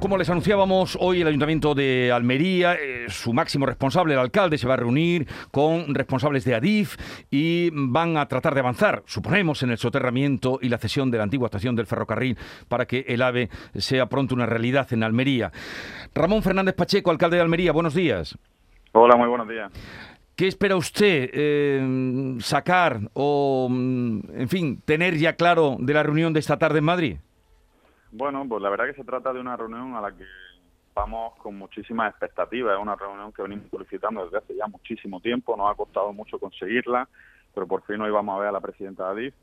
Como les anunciábamos, hoy el Ayuntamiento de Almería, eh, su máximo responsable, el alcalde, se va a reunir con responsables de Adif y van a tratar de avanzar, suponemos, en el soterramiento y la cesión de la antigua estación del ferrocarril para que el AVE sea pronto una realidad en Almería. Ramón Fernández Pacheco, alcalde de Almería, buenos días. Hola, muy buenos días. ¿Qué espera usted eh, sacar o, mm, en fin, tener ya claro de la reunión de esta tarde en Madrid? Bueno, pues la verdad que se trata de una reunión a la que vamos con muchísimas expectativas. Es una reunión que venimos solicitando desde hace ya muchísimo tiempo. Nos ha costado mucho conseguirla, pero por fin hoy vamos a ver a la presidenta de Adif.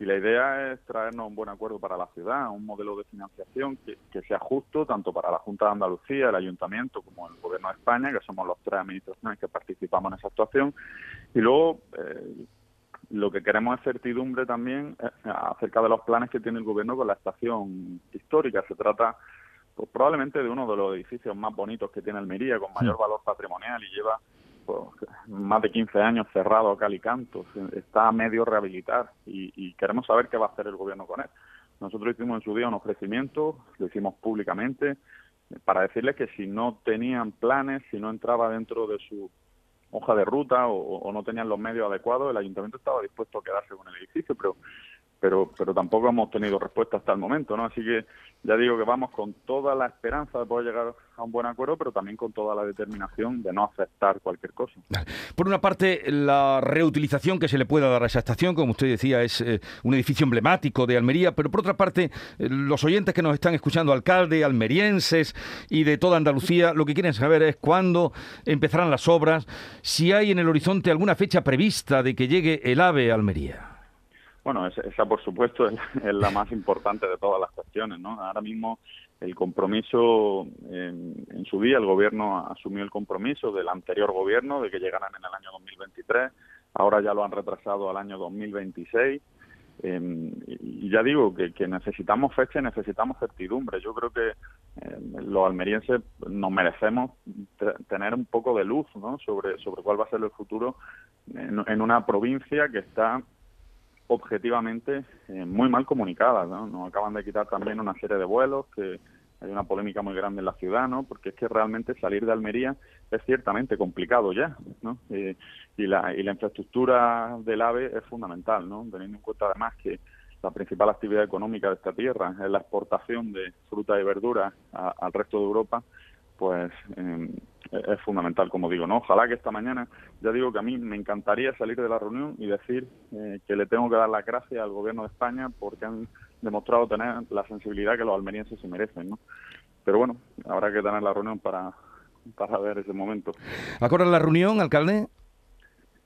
Y la idea es traernos un buen acuerdo para la ciudad, un modelo de financiación que, sea justo tanto para la Junta de Andalucía, el Ayuntamiento, como el Gobierno de España, que somos los tres administraciones que participamos en esa actuación. Y luego, eh, lo que queremos es certidumbre también eh, acerca de los planes que tiene el gobierno con la estación histórica. Se trata pues, probablemente de uno de los edificios más bonitos que tiene Almería, con mayor valor patrimonial y lleva pues, más de 15 años cerrado a cal y canto. Está a medio rehabilitar y, y queremos saber qué va a hacer el gobierno con él. Nosotros hicimos en su día un ofrecimiento, lo hicimos públicamente, para decirles que si no tenían planes, si no entraba dentro de su hoja de ruta o, no tenían los medios adecuados, el ayuntamiento estaba dispuesto a quedarse con el edificio, pero pero tampoco hemos tenido respuesta hasta el momento, ¿no? Así que ya digo que vamos con toda la esperanza de poder llegar a un buen acuerdo, pero también con toda la determinación de no aceptar cualquier cosa. Por una parte, la reutilización que se le pueda dar a esa estación, como usted decía, es eh, un edificio emblemático de Almería, pero por otra parte, eh, los oyentes que nos están escuchando, alcalde, almerienses y de toda Andalucía, lo que quieren saber es cuándo empezarán las obras, si hay en el horizonte alguna fecha prevista de que llegue el AVE a Almería. Bueno, esa, por supuesto es, la más importante de todas las cuestiones, ¿no? Ahora mismo el compromiso, en, su día el gobierno asumió el compromiso del anterior gobierno de que llegaran en el año 2023, ahora ya lo han retrasado al año 2026. Em, y ya digo que, necesitamos fecha y necesitamos certidumbre. Yo creo que em, los almerienses nos merecemos tener un poco de luz ¿no? sobre, sobre cuál va a ser el futuro en una provincia que está objetivamente eh, muy mal comunicadas. ¿no? Nos acaban de quitar también una serie de vuelos, que hay una polémica muy grande en la ciudad, ¿no? porque es que realmente salir de Almería es ciertamente complicado ya. ¿no? Eh, y, la, y la infraestructura del AVE es fundamental, ¿no? teniendo en cuenta además que la principal actividad económica de esta tierra es la exportación de fruta y verduras al resto de Europa, pues eh, es fundamental, como digo, ¿no? Ojalá que esta mañana, ya digo que a mí me encantaría salir de la reunión y decir eh, que le tengo que dar las gracias al gobierno de España porque han demostrado tener la sensibilidad que los almerienses se merecen, ¿no? Pero bueno, habrá que tener la reunión para, para ver ese momento. ¿A la reunión, alcalde?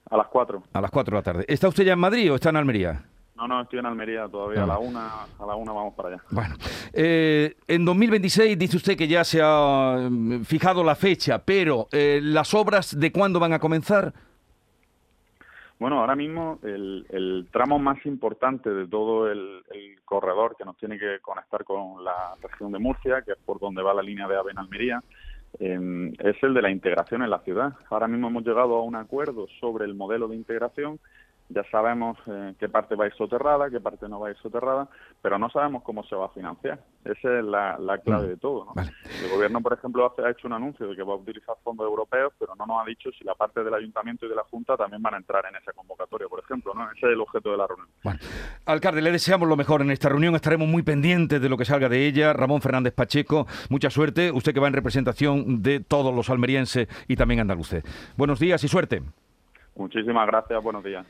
A las cuatro. A las cuatro de la tarde. ¿Está usted ya en Madrid o está en Almería? No, no, estoy en Almería todavía. A ah. la una, a la una vamos para allá. Bueno, eh, en 2026 dice usted que ya se ha mm, fijado la fecha, pero eh, las obras de cuándo van a comenzar. Bueno, ahora mismo el, tramo más importante de todo el, corredor que nos tiene que conectar con la región de Murcia, que es por donde va la línea de AVE en Almería, em, es el de la integración en la ciudad. Ahora mismo hemos llegado a un acuerdo sobre el modelo de integración ya sabemos eh, qué parte va a ir soterrada, qué parte no va a ir soterrada, pero no sabemos cómo se va a financiar. Esa es la, clave mm, de todo. El gobierno, por ejemplo, ha hecho un anuncio de que va a utilizar fondos europeos, pero no nos ha dicho si la parte del ayuntamiento y de la Junta también van a entrar en esa convocatoria, por ejemplo. ¿no? Ese es el objeto de la reunión. Alcalde, le deseamos lo mejor en esta reunión. Estaremos muy pendientes de lo que salga de ella. Ramón Fernández Pacheco, mucha suerte. Usted que va en representación de todos los almerienses y también andaluces. Buenos días y suerte. Muchísimas gracias. Buenos días.